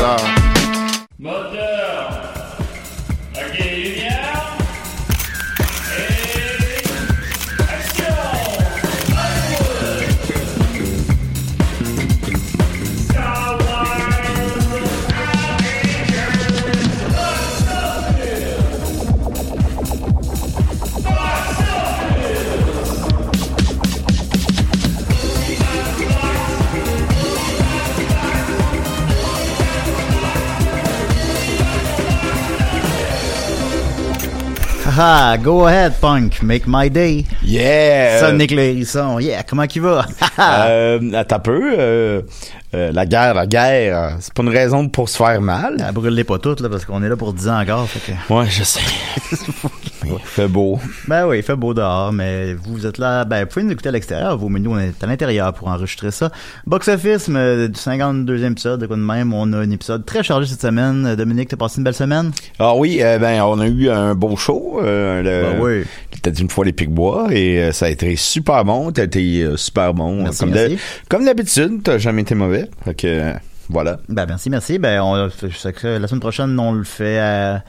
love. Ah, go ahead, punk. Make my day. Yeah! Sonic l'hérisson. Yeah, comment qu'il va? euh, attends un peu. euh, euh, la guerre, la guerre, c'est pas une raison pour se faire mal. Ah, brûlez pas toutes, là, parce qu'on est là pour 10 ans encore. Fait que... Ouais, je sais. Fait beau. Ben oui, il fait beau dehors, mais vous êtes là. Ben, vous pouvez nous écouter à l'extérieur. Vos menus, on est à l'intérieur pour enregistrer ça. Box Office, mais du 52e épisode, de quoi de même. On a un épisode très chargé cette semaine. Euh, Dominique, t'as passé une belle semaine? Ah oui, euh, ben on a eu un beau show. Euh, le, Ben oui. T'as dit une fois les Pic-Bois et euh, ça a été super bon. T'as été euh, super bon. Merci, comme de- merci. comme d'habitude, t'as jamais été mauvais. Fait que euh, voilà. Ben, merci, merci. Ben, on, la semaine prochaine, on le fait à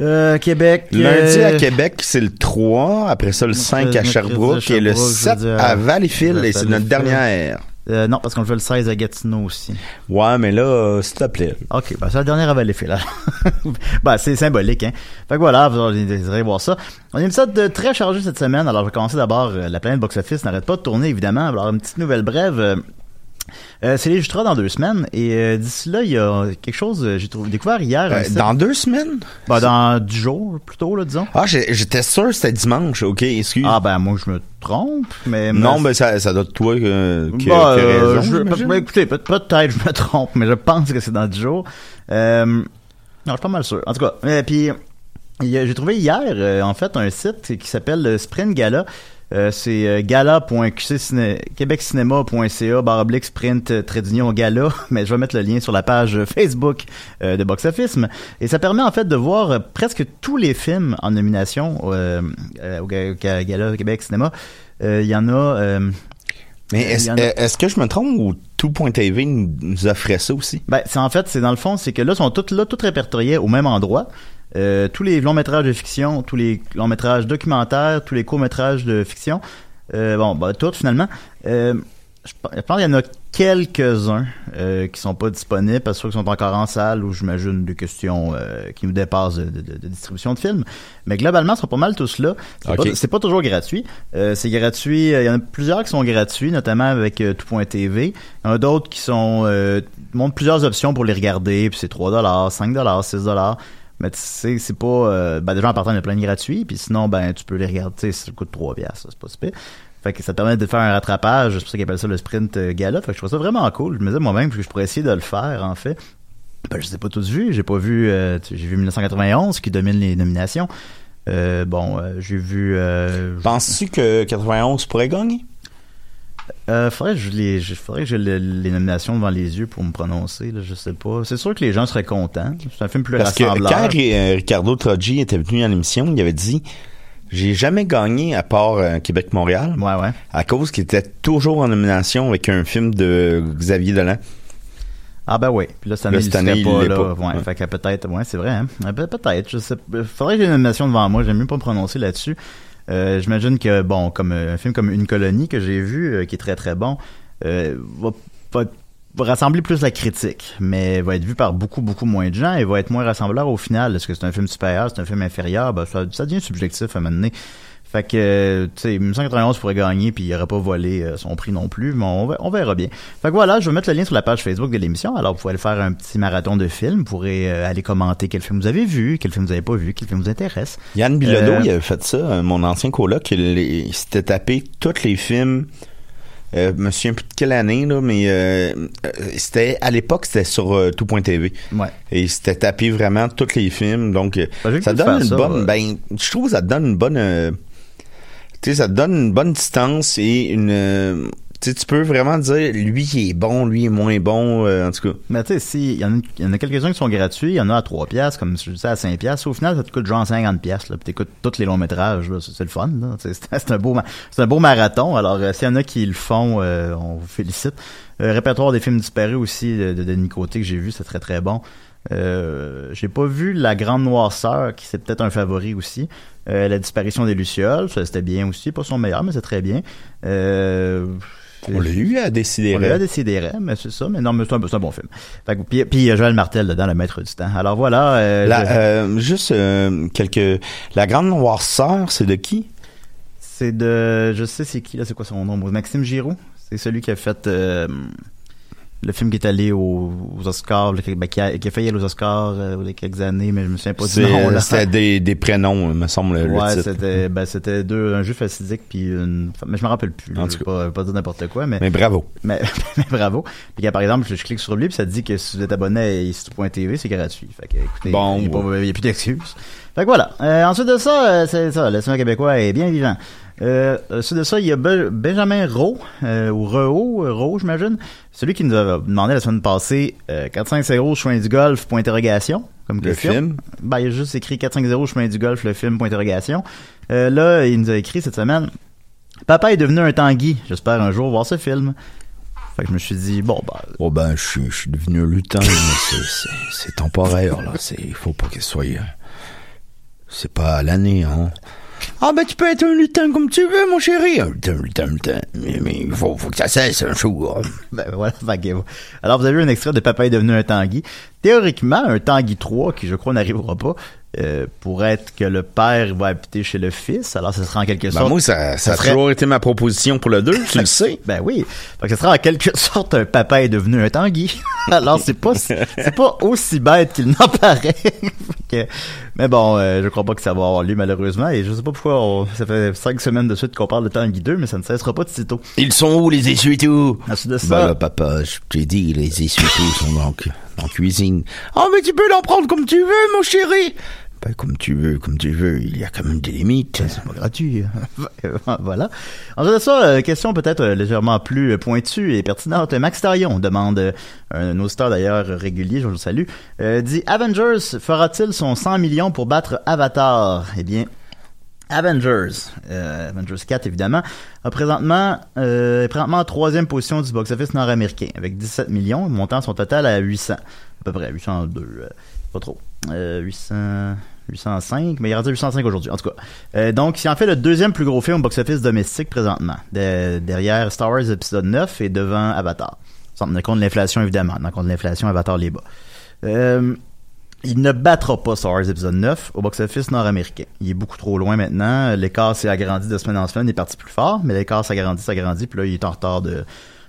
euh, Québec. Lundi à euh, Québec, c'est le 3. Après ça, le 5 à Sherbrooke et le Sherbrooke, je 7 veux dire, à Valleyfield et c'est notre dernière. Euh, non, parce qu'on le fait le 16 à Gatineau aussi. Ouais, mais là, euh, s'il te plaît. OK, ben c'est la dernière à Valleyfield. ben, c'est symbolique, hein. Fait que voilà, vous allez voir ça. On a une épisode de très chargé cette semaine. Alors, je vais commencer d'abord. euh, la planète box-office n'arrête pas de tourner, évidemment. Alors, une petite nouvelle brève. Euh, euh, c'est les Justra dans deux semaines et euh, d'ici là il y a quelque chose euh, j'ai trouvé découvert hier Euh, site- dans deux semaines? ben, dans du jour plutôt là disons Ah, j'étais sûr que c'était dimanche. OK, excuse. ah ben moi je me trompe mais non, mais ça, ça doit être toi euh, qui, qui Bah, a euh, raison. je- ben, écoutez, peut- peut-être je me trompe, mais je pense que c'est dans 10 jours. Euh, non, je suis pas mal sûr. En tout cas, euh, puis j'ai trouvé hier, euh, en fait, un site qui s'appelle le Sprint Gala. Euh, c'est euh, gala.québeccinéma.ca barre oblique sprint euh, d'union gala mais je vais mettre le lien sur la page euh, Facebook euh, de Box Office et ça permet en fait de voir presque tous les films en nomination euh, au ga- ga- gala Québec Cinéma il y en a Mais est-ce a- que je me trompe ou tout.tv nous, offrait ça aussi? Ben, c'est en fait, c'est dans le fond, c'est que là, ils sont tous là, tous répertoriés au même endroit. Euh, tous les longs métrages de fiction, tous les longs métrages documentaires, tous les courts métrages de fiction. Euh, bon, bah, tout finalement. Euh, je pe- je pense qu'il y en a quelques-uns euh, qui sont pas disponibles parce qu'ils sont encore en salle ou j'imagine des questions qui nous dépassent de, de- de- de distribution de films. Mais globalement, ils sont pas mal tous là. C'est Ok. pas, toujours gratuit. C'est gratuit. Il y en a plusieurs qui sont gratuits, notamment avec tout.tv. Il y en a d'autres qui sont montrent plusieurs options pour les regarder. Puis c'est 3 dollars, 5 dollars, 6 dollars. Mais tu sais, c'est pas... Euh, ben déjà, en partant, il y a plein de gratuits. Puis sinon, ben tu peux les regarder. Sais, ça coûte 3 piastres. C'est pas super. Fait que ça te permet de faire un rattrapage. C'est pour ça qu'ils appellent ça le sprint euh, gala. Fait que je trouve ça vraiment cool. Je me disais moi-même que je pourrais essayer de le faire, en fait. Ben, je ai pas tous vus. J'ai pas vu... euh, j'ai vu 1991 qui domine les nominations. Euh, bon, euh, j'ai vu... Penses-tu que 91 pourrait gagner? Euh, faudrait que je les, faudrait que j'ai le- les nominations devant les yeux pour me prononcer. Là, je sais pas. C'est sûr que les gens seraient contents. C'est un film plus Parce que rassembleur. quand euh, Ricardo Troggi était venu à l'émission, il avait dit J'ai jamais gagné à part euh, Québec-Montréal. Ouais, ouais. À cause qu'il était toujours en nomination avec un film de Xavier Dolan. Ah ben oui. Puis là, cette année, Là, il cette année, il pas l'est là. pas. Ouais, Ouais. Fait que peut-être, ouais, c'est vrai. Hein? Pe- peut-être. Je sais. Faudrait que j'ai une nomination devant moi. J'aime mieux pas me prononcer là-dessus. Euh, J'imagine que bon, comme euh, un film comme Une colonie que j'ai vu, euh, qui est très très bon, euh, va, rassembler plus la critique, mais va être vu par beaucoup beaucoup moins de gens et va être moins rassembleur au final. Est-ce que c'est un film supérieur, c'est un film inférieur? Ben ça, ça devient subjectif à un moment donné. Fait que, tu sais, 1991 pourrait gagner puis il aurait pas volé euh, son prix non plus, mais on, ver- on verra bien. Fait que voilà, je vais mettre le lien sur la page Facebook de l'émission. Alors, vous pouvez aller faire un petit marathon de films. Vous pourrez euh, aller commenter quel film vous avez vu, quel film vous avez pas vu, quel film vous intéresse. Yann Bilodeau, Euh, il avait fait ça, mon ancien coloc, il, il s'était tapé tous les films. Euh, je me souviens plus de quelle année, là, mais euh, c'était à l'époque, c'était sur euh, tout.tv. Ouais. Et il s'était tapé vraiment tous les films. Donc, ça donne une ça, bonne. ouais. Ben, je trouve que ça donne une bonne. Tu sais, ça te donne une bonne distance et une. euh, tu peux vraiment dire, lui, il est bon, lui, est moins bon, euh, en tout cas. Mais tu sais, si, il y en a, quelques-uns qui sont gratuits, il y en a à 3 piastres, comme je disais, à 5 piastres. Au final, ça te coûte genre 50 piastres, puis t'écoutes tous les longs métrages. C'est le fun, C'est un beau, un beau marathon. Alors, euh, s'il y en a qui le font, on vous félicite. Répertoire des films disparus aussi de, de Denis Côté que j'ai vu, c'est très très bon. J'ai pas vu La Grande Noirceur, qui c'est peut-être un favori aussi. Euh, la disparition des Lucioles, ça c'était bien aussi, pas son meilleur, mais c'est très bien. Euh, On l'a eu à décider. on l'a décidé, mais c'est ça. Mais non, mais c'est un, bon film. Fait que, puis, puis il y a Joël Martel dedans, le maître du temps. Alors voilà. euh, La- je- juste quelques. La grande noirceur, c'est de qui? c'est de, je sais c'est qui là, c'est quoi son nom? Maxime Giroux? C'est celui qui a fait le film qui est allé aux, aux Oscars, le- ben, qui, a, qui a failli aller aux Oscars euh, il y a quelques années, mais je me souviens pas du nom. là. C'était des, des prénoms, me semble, le Ouais, titre. c'était ben, c'était deux un jeu facidique puis une mais je me rappelle plus. En je tout vais pas, dire n'importe quoi mais Mais bravo. mais, mais bravo. Puis quand, par exemple, je, je clique sur lui puis ça dit que si vous êtes abonné à ici.tv, c'est gratuit. Fait que écoutez, Bon, il n'y a, a plus d'excuses. Fait que voilà. Euh, ensuite de ça, euh, c'est ça, le cinéma québécois est bien vivant. Euh, ensuite de ça, il y a Be- Benjamin Rowe, euh, ou Rehaut, euh, Rowe, j'imagine. Celui qui nous a demandé la semaine passée euh, 450 chemin du golf, point interrogation. Comme Le question. film? Ben, il a juste écrit 450 chemin du golf, le film, point interrogation. Euh, là, il nous a écrit cette semaine Papa est devenu un tanguy. J'espère un jour voir ce film. Fait que je me suis dit, bon, bah. Oh ben, je suis, je suis devenu un lutin, mais c'est- temporaire, là. Il faut pas qu'il soit... euh, C'est pas à l'année, hein. Ah ben, tu peux être un lutin comme tu veux, mon chéri. Un lutin, un lutin, un lutin. Mais mais il faut, faut que ça cesse un jour. Ben voilà, Alors, vous avez vu un extrait de Papa est devenu un tanguy. Théoriquement, un tanguy 3, qui je crois n'arrivera pas, euh, pourrait être que le père va habiter chez le fils. Alors, ce sera en quelque Ben, sorte. moi, ça, ça a serait- toujours été ma proposition pour le 2, tu le sais. Ben oui. Fait que ce sera en quelque sorte un papa est devenu un tanguy. Alors c'est pas c'est pas aussi bête qu'il n'en paraît. Fait que- mais bon, euh, je crois pas que ça va avoir lieu malheureusement et je sais pas pourquoi on- ça fait cinq semaines de suite qu'on parle de Tanguy 2 mais ça ne cessera pas de sitôt. Ils sont où, les essuie-tout? Ensuite de ça, Ben là, papa, je t'ai dit, les essuie-tout sont dans, dans la cuisine. Oh, mais tu peux l'en prendre comme tu veux, mon chéri. Ben, comme tu veux, comme tu veux. Il y a quand même des limites. c'est pas gratuit. voilà. De ça, euh, question peut-être euh, légèrement plus euh, pointue et pertinente. Max Tarion demande, un auditeur d'ailleurs régulier, je le salue, dit Avengers fera-t-il son 100 millions pour battre Avatar? Eh bien, Avengers, Avengers 4 évidemment, a présentement, est présentement en troisième position du box-office nord-américain avec 17 millions, montant son total à 800, à peu près 802, euh, pas trop, euh, 800, 805, mais il est rendu à 805 aujourd'hui, en tout cas. Euh, donc, c'est en fait le deuxième plus gros film au box-office domestique présentement, de- derrière Star Wars épisode 9 et devant Avatar. Sans tenir compte de l'inflation, évidemment. En tenant compte de l'inflation, Avatar les bas. Euh, il ne battra pas Star Wars épisode 9 au box-office nord-américain. Il est beaucoup trop loin maintenant. L'écart s'est agrandi de semaine en semaine. Il est parti plus fort, mais l'écart s'agrandit, s'agrandit. Puis là, il est en retard de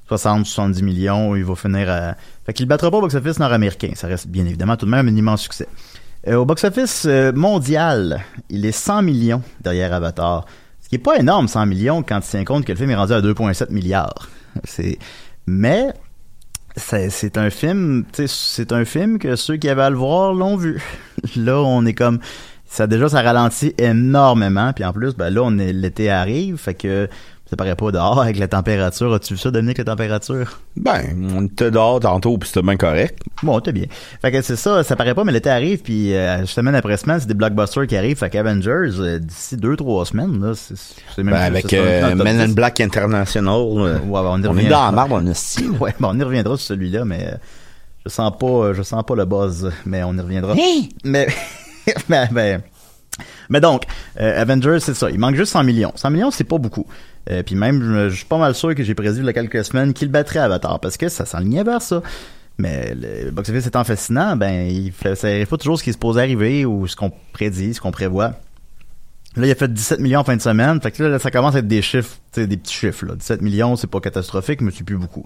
60, 70 millions. Il va finir à... Fait qu'il battra pas au box-office nord-américain. Ça reste bien évidemment tout de même un immense succès. Euh, au box-office euh, mondial, il est 100 millions derrière Avatar. Ce qui est pas énorme, 100 millions, quand tu tiens compte que le film est rendu à 2,7 milliards. Mais c'est un film, c'est un film que ceux qui avaient à le voir l'ont vu. Là, on est comme ça déjà ça ralentit énormément, puis en plus ben là l'été arrive, fait que ça paraît pas dehors avec la température. As-tu vu ça, Dominique, la température? Ben, on était dehors tantôt, puis c'était bien correct. Bon, t'es bien. Fait que c'est ça, ça paraît pas, mais l'été arrive, puis euh, semaine après semaine, c'est des blockbusters qui arrivent. Fait qu'Avengers, euh, d'ici deux, trois semaines, là, c'est c'est même Ben, avec euh, Men in 10. Black International, euh, Ouais, ouais, on, y on est dans la marbre, on est Ouais, bon, on y reviendra sur celui-là, mais euh, je sens pas, je sens pas le buzz, mais on y reviendra. Mais, mais, mais, mais donc, euh, Avengers, c'est ça. Il manque juste 100 millions. 100 millions, c'est pas beaucoup. Euh, puis même, je, suis pas mal sûr que j'ai prédit il y a quelques semaines qu'il battrait Avatar, parce que ça s'enlignait vers ça. Mais le box-office étant fascinant, ben, il fait, ça pas toujours ce qui se pose arriver ou ce qu'on prédit, ce qu'on prévoit. Là, il a fait 17 millions en fin de semaine. Fait que là, ça commence à être des chiffres, des petits chiffres. Là. 17 millions, c'est pas catastrophique, mais c'est plus beaucoup.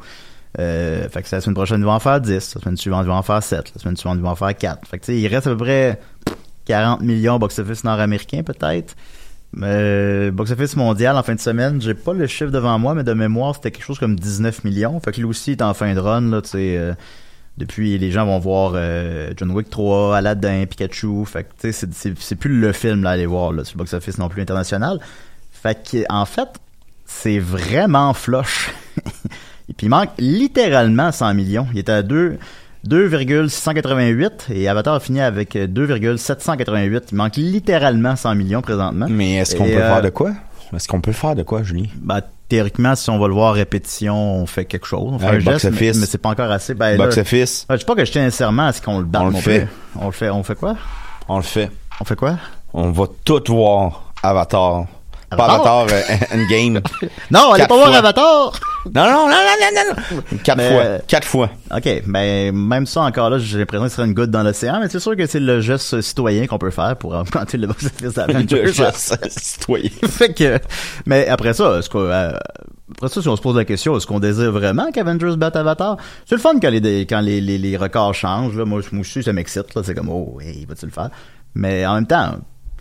Euh, fait que la semaine prochaine, il va en faire 10. La semaine suivante, il va en faire 7. La semaine suivante, il va en faire 4. Fait que il reste à peu près 40 millions box-office nord-américain, peut-être. Euh, box-office mondial en fin de semaine, j'ai pas le chiffre devant moi, mais de mémoire, c'était quelque chose comme 19 millions. Fait que lui aussi est en fin de run, là, tu sais. euh, depuis, les gens vont voir euh, John Wick 3, Aladdin, Pikachu. Fait que, tu sais, c'est- plus le film, là, aller voir, là, sur box-office non plus international. Fait que, en fait, c'est vraiment flush. Et puis, il manque littéralement 100 millions. Il était à 2, 2,688 et Avatar a fini avec euh, 2,788. Il manque littéralement 100 millions présentement. Mais est-ce qu'on peut euh, faire de quoi? Est-ce qu'on peut faire de quoi, Julie? Ben, théoriquement, si on va le voir à répétition, on fait quelque chose. On fait Ouais, un box geste, mais, office. mais c'est pas encore assez. Ben, Box là, office. ben, je sais pas que je tiens nécessairement à ce qu'on le batte. On le fait. On le fait. On fait quoi? On le fait. On fait quoi? On va tout voir Avatar. Pas Avatar? Avatar, euh, Endgame. Non, allez pas voir fois. Avatar! Non, non, non, non, non, non, non. Quatre Mais- fois. Quatre fois. OK, ben même ça encore là, j'ai l'impression que ce serait une goutte dans l'océan, mais c'est sûr que c'est le geste citoyen qu'on peut faire pour augmenter le box-office d'Avengers. Le geste citoyen. fait que, mais après ça, est-ce qu'on, euh, après ça, si on se pose la question, est-ce qu'on désire vraiment qu'Avengers batte Avatar? C'est le fun quand les, quand les, les, les records changent, là. Moi, moi aussi, ça m'excite, là. C'est comme, oh, hey, va-tu le faire? Mais en même temps,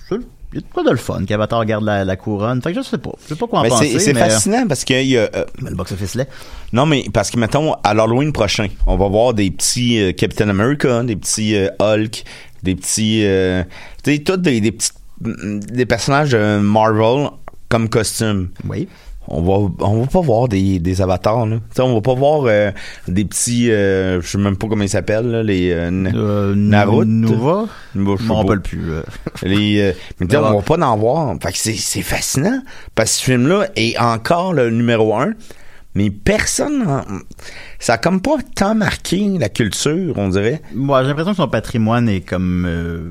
c'est- il y a de quoi de le fun qu'Avatar garde la, la couronne. Fait que je sais pas. Je sais pas quoi en Mais penser. c'est c'est mais, fascinant parce qu'il y a. euh, Mais le box-office l'est. non, mais parce que, mettons, à l'Halloween prochain, on va voir des petits euh, Captain America, des petits euh, Hulk, des petits. Euh, tu sais, tous des, des petits. mm, des personnages de Marvel comme costume. Oui. On va, on va pas voir des, des avatars, là. Tu sais, on va pas voir euh, des petits. euh, je sais même pas comment ils s'appellent, là, les. Euh, Euh, Naruto. Nova? Moi, je m'en pas. rappelle plus. euh. Les, euh, mais on va pas en voir. Fait que c'est, c'est fascinant. Parce que ce film-là est encore le numéro un. Mais personne, en- ça a comme pas tant marqué la culture, on dirait. Moi, j'ai l'impression que son patrimoine est comme euh,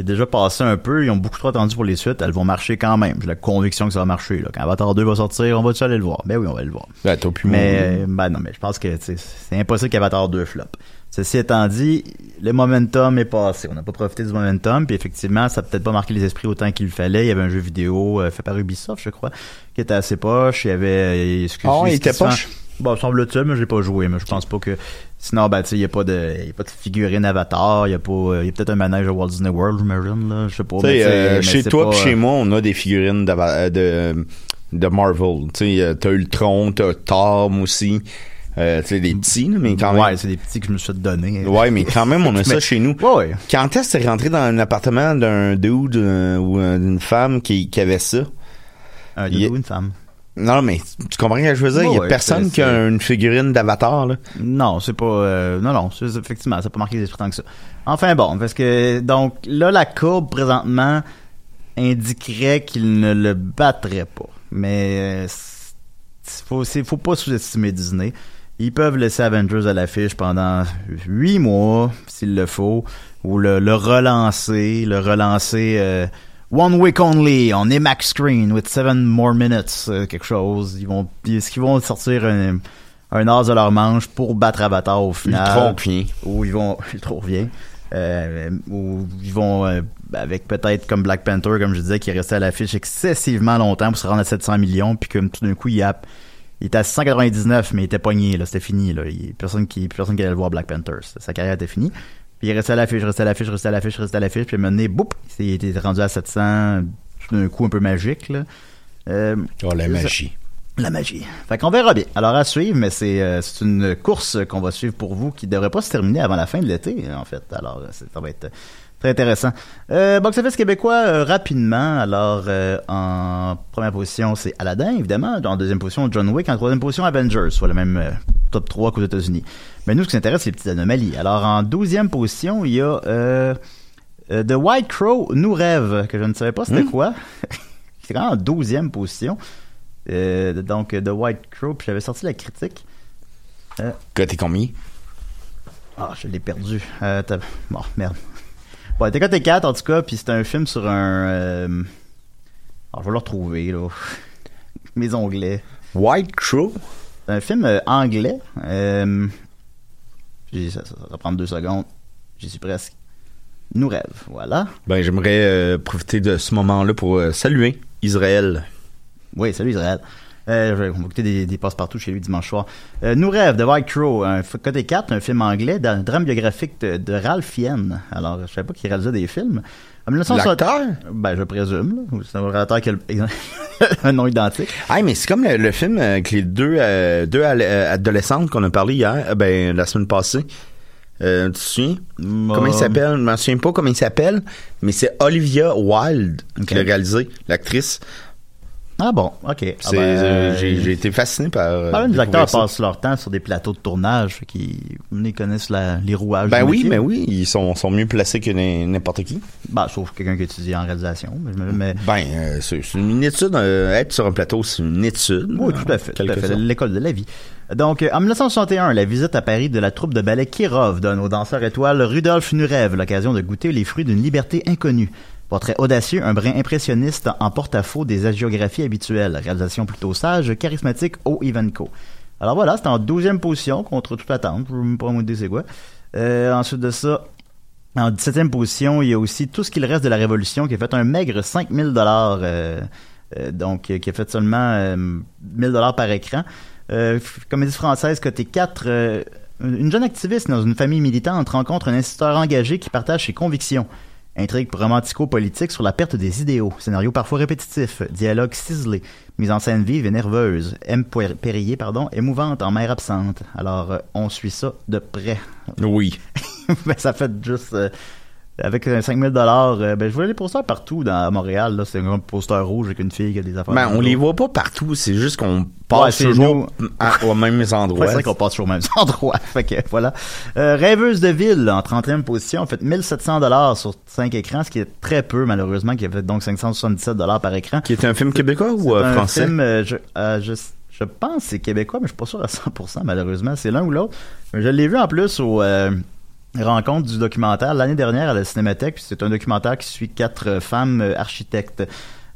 est déjà passé un peu. Ils ont beaucoup trop attendu pour les suites. Elles vont marcher quand même. J'ai la conviction que ça va marcher. Là. Quand Avatar 2 va sortir, on va-tu aller le voir? Ben oui, on va le voir. Ben, t'as Mais ben non, mais je pense que c'est impossible qu'Avatar 2 flop. Ceci étant dit, le momentum est passé. On n'a pas profité du momentum, puis effectivement, ça a peut-être pas marqué les esprits autant qu'il le fallait. Il y avait un jeu vidéo euh, fait par Ubisoft, je crois, qui était assez poche. Il y avait... euh, excuse- Ah ouais, il était poche? Bon, semble-t-il, mais j'ai pas joué, mais je pense pas que. Sinon, ben, tu sais, il y a pas de, il y a pas de figurine Avatar, il y a pas, euh, y a peut-être un manège à Walt Disney World, j'imagine, là, je sais pas. Mais euh, mais chez toi pas, chez euh, moi, on a des figurines de, de Marvel. Tu sais, t'as Ultron, t'as Thor aussi. Euh, tu sais, des petits, mais quand même. Ouais, c'est des petits que je me suis donner. Ouais, mais quand même, on a ça chez nous. Ouais, ouais. Quand est-ce que t'es rentré dans un appartement d'un dude euh, ou d'une femme qui, qui avait ça? Un dude ou une femme? Non, mais tu comprends ce que je veux dire? Il y a Ouais, personne qui a une figurine d'avatar, là. Non, c'est pas. euh, non, non, effectivement, ça n'a pas marqué les esprits tant que ça. Enfin bon, parce que donc là, la courbe présentement indiquerait qu'il ne le battrait pas. Mais euh, faut, faut pas sous-estimer Disney. Ils peuvent laisser Avengers à l'affiche pendant huit mois, s'il le faut, ou le, le relancer, le relancer euh, One Week Only, on IMAX Screen with seven more minutes, euh, quelque chose. Ils vont, est-ce qu'ils vont sortir un, un as de leur manche pour battre Avatar au final? Ultron revient. Où ils vont, Ultron revient. Euh, où ils vont, euh, avec peut-être comme Black Panther, comme je disais, qui est resté à l'affiche excessivement longtemps pour se rendre à 700 millions, puis comme tout d'un coup, il, a, il était à 699, mais il était pogné, là, c'était fini, là. Il, personne qui, personne qui allait le voir Black Panther. Sa carrière était finie. Puis il restait à l'affiche, restait à l'affiche, restait à l'affiche, restait à l'affiche, puis à un moment donné, boum, il était rendu à 700, tout d'un coup un peu magique, là. Euh, Oh, la ça. magie. La magie. Fait qu'on verra bien. Alors à suivre, mais c'est euh, c'est une course qu'on va suivre pour vous qui devrait pas se terminer avant la fin de l'été, en fait. Alors ça va être très intéressant. Euh, Box Office québécois, euh, rapidement. Alors euh, en première position, c'est Aladdin, évidemment. En deuxième position, John Wick. En troisième position, Avengers, soit le même euh, top 3 qu'aux États-Unis. Mais nous, ce qui nous intéresse, c'est les petites anomalies. Alors en douzième position, il y a euh, The White Crow nous rêve, que je ne savais pas c'était Hmm? quoi. c'est quand même en douzième position. Euh, donc, The White Crow, puis j'avais sorti la critique. Euh, Côté combien? ah, je l'ai perdu. Euh, bon, merde. Bon, t'es côté 4 en tout cas, puis c'est un film sur un. euh, Alors, je vais le retrouver, là. Mes onglets. White Crow? C'est un film euh, anglais. Euh, ça, ça, va prendre deux secondes. J'y suis presque. Nous rêve, voilà. Ben, j'aimerais euh, profiter de ce moment-là pour euh, saluer Israël. Oui, salut Israël. Euh, on va écouter des, des passe-partout chez lui dimanche soir. Euh, Nous rêve de White Crow, un côté 4, un film anglais, d'un drame biographique de, de Ralph Fiennes. Alors, je savais pas qu'il réalisait des films. En 1960 L'acteur? Ben, je présume. C'est un réalisateur qui a le- un nom identique. Ah, mais c'est comme le, le film euh, avec les deux, euh, deux euh, adolescentes qu'on a parlé hier, euh, ben, la semaine passée. Euh, tu te souviens? Comment il s'appelle? Je m'en souviens pas comment il s'appelle, mais c'est Olivia Wilde qui l'a réalisé, l'actrice. Ah bon, ok. Ah ben, euh, j'ai j'ai été fasciné par. euh, Pas découvrir acteurs ça. passent leur temps sur des plateaux de tournage, qu'ils ils connaissent la- les rouages. Ben oui, métier. mais oui, ils sont, sont mieux placés que n'importe qui. Ben, sauf quelqu'un qui étudie en réalisation. Mais, Ben, euh, c'est une étude, euh, être sur un plateau, c'est une étude. Oui, tout à fait. L'école de la vie. Donc, euh, en 1961, la visite à Paris de la troupe de ballet Kirov donne au danseur étoile Rudolf Nurev l'occasion de goûter les fruits d'une liberté inconnue. Portrait audacieux, un brin impressionniste en porte-à-faux des hagiographies habituelles. Réalisation plutôt sage, charismatique au Ivanko. Alors voilà, c'était en 12e position contre toute attente. Je ne pas me dire c'est quoi. Euh, ensuite de ça, en 17e position, il y a aussi Tout ce qu'il reste de la Révolution qui a fait un maigre 5000 dollars, euh, euh, donc euh, qui a fait seulement euh, 1000 dollars par écran. Euh, comédie française côté 4, euh, une jeune activiste dans une famille militante rencontre un instituteur engagé qui partage ses convictions. Intrigue romantico-politique sur la perte des idéaux. Scénario parfois répétitif. Dialogue ciselé. Mise en scène vive et nerveuse. M. Périllé, pardon, émouvante en mère absente. Alors, euh, on suit ça de près. Oui. ben, ça fait juste... euh, avec euh, 5000 dollars, ben je vois les posters partout dans Montréal là, c'est un poster rouge avec une fille qui a des affaires. Ben, on les voit pas partout, c'est juste qu'on passe toujours à- aux mêmes Ouais, endroits. c'est vrai qu'on passe toujours au même endroit. fait que, voilà. Euh, Rêveuse de ville, en 30e position, a fait 1700 dollars sur 5 écrans, ce qui est très peu, malheureusement, qui a fait donc 577 dollars par écran. Qui est un film québécois ou euh, un français? film, euh, je, euh, je, je pense que c'est québécois, mais je suis pas sûr à 100%, malheureusement. C'est l'un ou l'autre. Je l'ai vu en plus au euh, rencontre du documentaire l'année dernière à la Cinémathèque. C'est un documentaire qui suit quatre euh, femmes euh, architectes.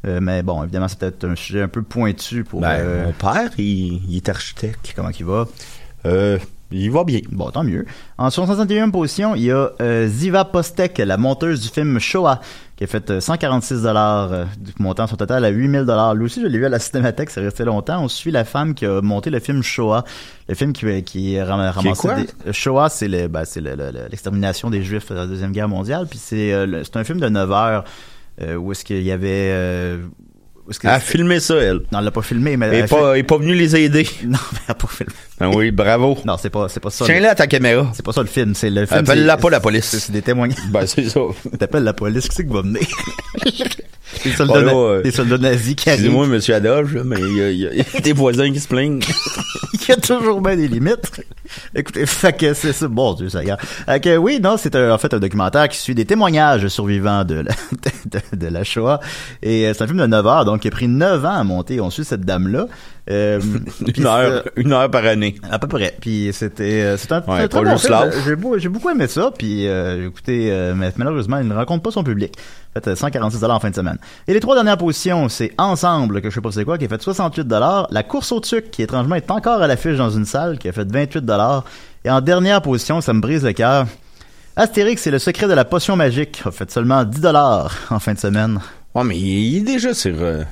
Euh, mais bon, évidemment, c'est peut-être un sujet un peu pointu pour... Ben, euh, mon père, il, il est architecte. Comment il va? Euh, il va bien. Bon, tant mieux. En 61e position, il y a euh, Ziva Postek, la monteuse du film Shoah, qui a fait euh, 146 dollars, euh, montant son total à 8000 dollars. Lui aussi, je l'ai vu à la Cinémathèque, c'est resté longtemps. On suit la femme qui a monté le film Shoah, le film qui, qui ram- ramassé quoi? des- euh, Shoah, c'est le, ben, c'est le- le- le- l'extermination des Juifs de la deuxième guerre mondiale. Puis c'est, euh, c'est un film de 9 heures euh, où est-ce qu'il y avait Elle a filmé ça, elle. Non, elle l'a pas filmé, mais Elle est pas, est pas venue les aider. Non, mais elle a pas filmé. Ben oui, bravo. Non, c'est pas, c'est pas ça. Tiens-la à ta caméra. C'est pas ça le film, c'est le film. Appelle-la pas la police. C'est des témoignages. Ben, c'est ça. T'appelles la police, qui c'est qui va venir? des, soldats, là, des soldats nazis qui arrivent. Excusez-moi, monsieur Adolphe, mais y, y il y a des voisins qui se plaignent. Il y a toujours bien des limites. Écoutez, fait que c'est ça. Bon Dieu, ça y que oui, non, c'est en fait un documentaire qui suit des témoignages survivants de la, de, de la Shoah. Et euh, c'est un film de 9 heures, donc qui a pris 9 ans à monter. On suit cette dame-là. Euh, Une heure, c'est- une heure par année. à peu près. Puis c'était euh, c'est un, Ouais, très bon. J'ai beau- j'ai beaucoup aimé ça. Puis euh, euh, mais malheureusement, il ne rencontre pas son public. En fait, euh, 146 en fin de semaine. Et les trois dernières positions, c'est Ensemble, que je sais pas c'est quoi, qui a fait 68 La course au tuc, qui étrangement est encore à l'affiche dans une salle, qui a fait 28 Et en dernière position, ça me brise le cœur. Astérix et le secret de la potion magique a fait seulement 10 en fin de semaine. Ouais, mais il est déjà sur. euh,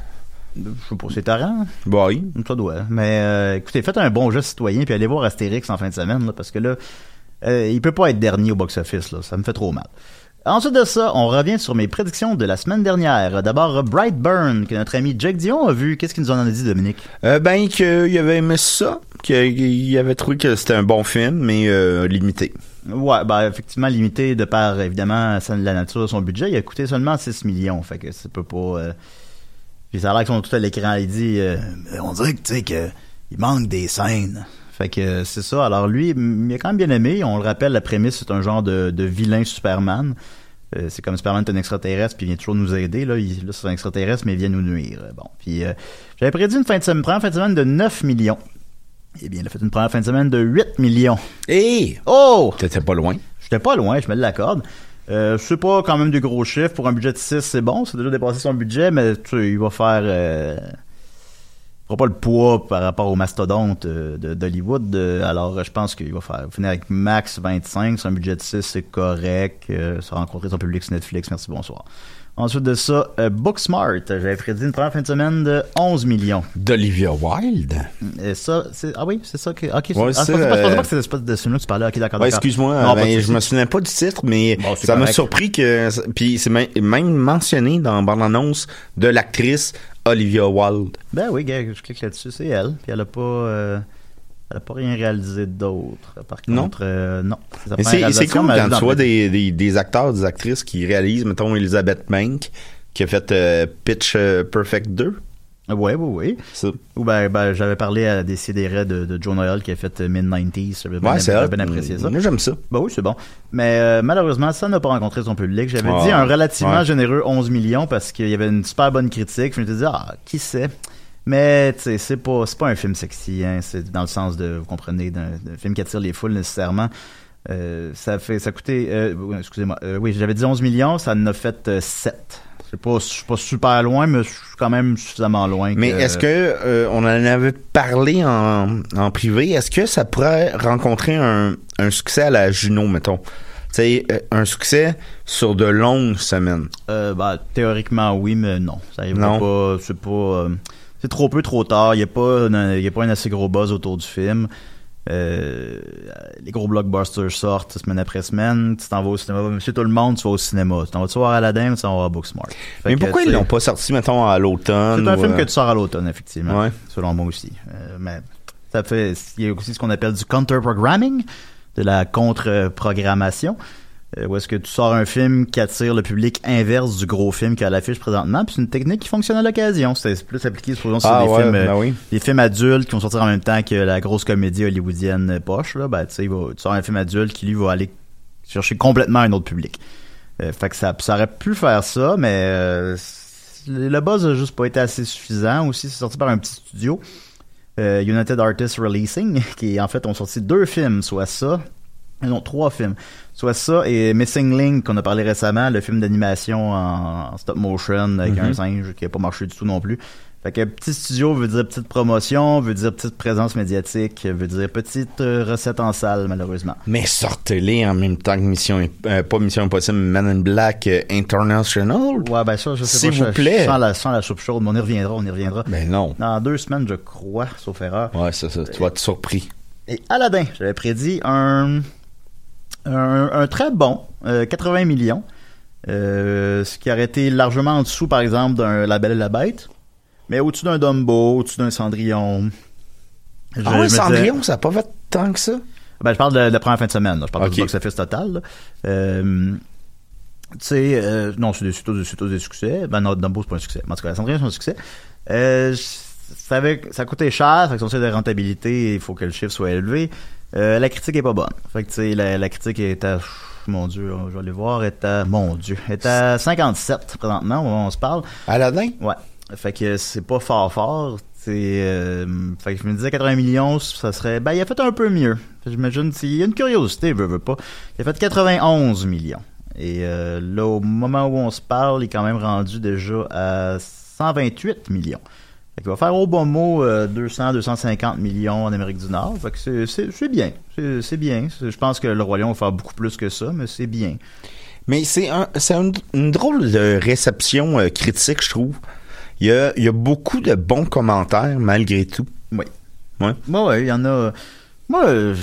Je sais pas, c'est tarant. Bah oui. Ça doit. Mais euh, écoutez, faites un bon geste citoyen puis allez voir Astérix en fin de semaine là, parce que là, euh, il peut pas être dernier au box-office là, ça me fait trop mal. Ensuite de ça, on revient sur mes prédictions de la semaine dernière. D'abord, Brightburn, que notre ami Jack Dion a vu. Qu'est-ce qu'il nous en a dit, Dominique? Euh, ben, qu'il avait aimé ça, qu'il avait trouvé que c'était un bon film, mais euh, limité. Ouais, bah effectivement limité de par évidemment la nature de son budget. Il a coûté seulement 6 millions, fait que ça peut pas. euh, Puis ça a l'air qu'ils sont tout à l'écran. Il dit, euh, on dirait que tu sais que il manque des scènes. Fait que euh, c'est ça. Alors lui, il a quand même bien aimé. On le rappelle, la prémisse c'est un genre de, de vilain Superman. Euh, c'est comme Superman est un extraterrestre puis il vient toujours nous aider là. Il, là c'est un extraterrestre mais il vient nous nuire. Bon, puis euh, j'avais prédit une fin de semaine, première fin de semaine de 9 millions. Eh bien, il a fait une première fin de semaine de 8 millions. Hé! Oh! T'étais pas loin. J'étais pas loin, je me l'accorde. Euh, c'est pas quand même du gros chiffres. Pour un budget de 6, c'est bon. C'est déjà dépassé son budget, mais tu sais, il va faire... Euh, fera pas le poids par rapport au mastodonte euh, d'Hollywood. Euh, alors, je pense qu'il va faire finir avec max 25. C'est un budget de 6, c'est correct. Euh, ça a rencontré son public sur Netflix. Merci, bonsoir. Ensuite de ça, euh, Booksmart. J'avais prédit une première fin de semaine de 11 millions. D'Olivia Wilde? Et ça, c'est... Ah oui, c'est ça que... Ok, Ouais, c'est... ah, je pensais pas- euh, que c'était de film-là que tu parlais. Ok, d'accord, Ouais, excuse-moi, ben, je me souviens pas du titre, mais Bon, ça m'a surpris que, puis c'est même même mentionné dans bande-annonce de l'actrice Olivia Wilde. Ben oui, je clique là-dessus, c'est elle. Puis elle a pas, euh, elle a pas rien réalisé d'autre. Par Non? contre, euh, non. première c'est cool quand tu vois des, des, des acteurs, des actrices qui réalisent, mettons Elizabeth Bank, qui a fait euh, Pitch euh, Perfect 2. Ouais, oui, oui. Ou ben, ben, j'avais parlé à Décideret de, de Joe Noel qui a fait euh, Mid-90s. J'avais bien, Ouais, c'est bien apprécié ça. Moi, j'aime ça. Ben oui, c'est bon. Mais euh, malheureusement, ça n'a pas rencontré son public. J'avais Ah, dit un relativement ouais. généreux 11 millions parce qu'il y avait une super bonne critique. Je me suis dit, ah, qui sait? Mais tu sais, c'est pas, c'est pas un film sexy. Hein. C'est dans le sens de, vous comprenez, d'un, d'un film qui attire les foules nécessairement. Euh, ça fait, ça a coûté, euh, excusez-moi, euh, oui, j'avais dit 11 millions, ça en a fait euh, 7. C'est pas, je suis pas super loin, mais je suis quand même suffisamment loin. Mais est-ce que euh, on en avait parlé en, en privé Est-ce que ça pourrait rencontrer un, un succès à la Juno, mettons? Sais, euh, un succès sur de longues semaines. Euh, bah, théoriquement, oui, mais non. Ça arrivera Non? pas. C'est pas. euh, c'est trop peu, trop tard. Il n'y a, pas il y a pas un assez gros buzz autour du film. Euh, les gros blockbusters sortent semaine après semaine. Tu t'en vas au cinéma. Monsieur tout le monde, tu vas au cinéma. Tu t'en vas-tu voir Aladdin ou tu t'en vas voir Booksmart? Fait Mais que, pourquoi ils l'ont pas sorti, mettons, à l'automne C'est un ou, film euh, que tu sors à l'automne, effectivement. Ouais. Selon moi aussi. Euh, mais ça fait. Il y a aussi ce qu'on appelle du counter-programming, de la contre-programmation. Euh, où est-ce que tu sors un film qui attire le public inverse du gros film qui est à l'affiche présentement, puis c'est une technique qui fonctionne à l'occasion. C'est plus appliqué supposons, sur Ah des ouais, films, euh, ben oui. des films adultes qui vont sortir en même temps que la grosse comédie hollywoodienne poche. Là, ben, tu sors un film adulte qui lui va aller chercher complètement un autre public. Euh, fait que ça, ça aurait pu faire ça, mais euh, le buzz a juste pas été assez suffisant. Aussi, c'est sorti par un petit studio, euh, United Artists Releasing, qui en fait ont sorti deux films, soit ça, non trois films, soit ça et Missing Link qu'on a parlé récemment, le film d'animation en, en stop motion avec Mhm. un singe qui a pas marché du tout non plus. Fait que petit studio veut dire petite promotion, veut dire petite présence médiatique, veut dire petite euh, recette en salle malheureusement. Mais sortez-les en même temps que Mission, euh, pas Mission Impossible, Man in Black euh, International. Ouais, ben ça, je sais S'il pas. vous je- plaît. Sans la, sans la soupe chaude, mais on y reviendra, on y reviendra. Ben non. Dans deux semaines, je crois, sauf erreur. Ouais, c'est ça. Tu vas être surpris. Et Aladdin, j'avais prédit un, un, un très bon, euh, 80 millions. Euh, ce qui aurait été largement en dessous, par exemple, d'un La Belle et la Bête. Mais au-dessus d'un Dumbo, au-dessus d'un Cendrillon. Je- Ah je disais- Cendrillon, ça a pas fait tant que ça? Ben, je parle de, de la première fin de semaine. là. Je parle pas Ok. du box-office total. Euh, tu sais, euh, non, c'est des, tous des, succès. Ben non, Dumbo, c'est pas un succès. En tout cas, Cendrillon, c'est un succès. Euh, ça, avait, ça coûtait cher, fait que son de rentabilité, il faut que le chiffre soit élevé. Euh, la critique est pas bonne. Fait que, tu sais, la, la critique est à, mon Dieu, je vais aller voir, est à, mon Dieu, est à 57 présentement, au moment où on se parle. Aladdin? Ouais. Fait que c'est pas fort fort. Euh, fait que je me disais 80 millions, ça serait, ben, il a fait un peu mieux. J'imagine, s'il y a une curiosité, veut, veut pas. Il a fait 91 millions. Et euh, là, au moment où on se parle, il est quand même rendu déjà à 128 millions. Fait qu'il va faire au bon mot euh, 200, 250 millions en Amérique du Nord. Fait que c'est, bien. C'est, bien. Je pense que le Lion va faire beaucoup plus que ça, mais c'est bien. Mais c'est un, une drôle de réception euh, critique, je trouve. Il y a, il y a beaucoup de bons commentaires, malgré tout. Oui. Ouais. Moi, ouais, il y en a. Moi, euh, je